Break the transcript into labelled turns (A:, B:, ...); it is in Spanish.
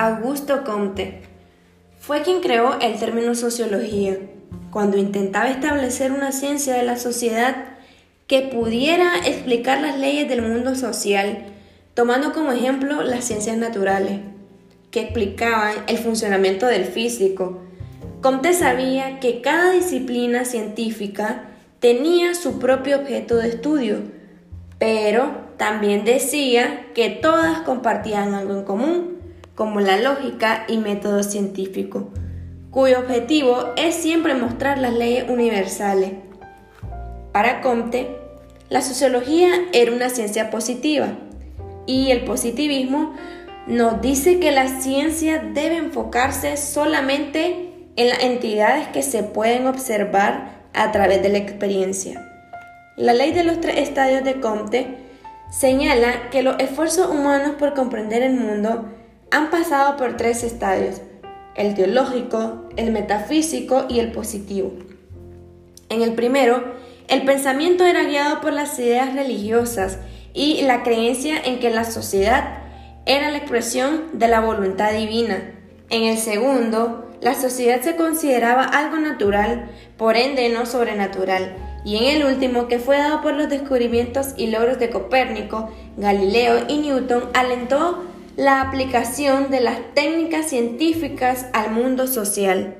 A: Augusto Comte. Fue quien creó el término sociología, cuando intentaba establecer una ciencia de la sociedad que pudiera explicar las leyes del mundo social, tomando como ejemplo las ciencias naturales, que explicaban el funcionamiento del físico. Comte sabía que cada disciplina científica tenía su propio objeto de estudio, pero también decía que todas compartían algo en común, como la lógica y método científico, cuyo objetivo es siempre mostrar las leyes universales. Para Comte, la sociología era una ciencia positiva y el positivismo nos dice que la ciencia debe enfocarse solamente en las entidades que se pueden observar a través de la experiencia. La ley de los tres estadios de Comte señala que los esfuerzos humanos por comprender el mundo han pasado por tres estadios, el teológico, el metafísico y el positivo. En el primero, el pensamiento era guiado por las ideas religiosas y la creencia en que la sociedad era la expresión de la voluntad divina. En el segundo, la sociedad se consideraba algo natural, por ende no sobrenatural. Y en el último, que fue dado por los descubrimientos y logros de Copérnico, Galileo y Newton, alentó la aplicación de las técnicas científicas al mundo social.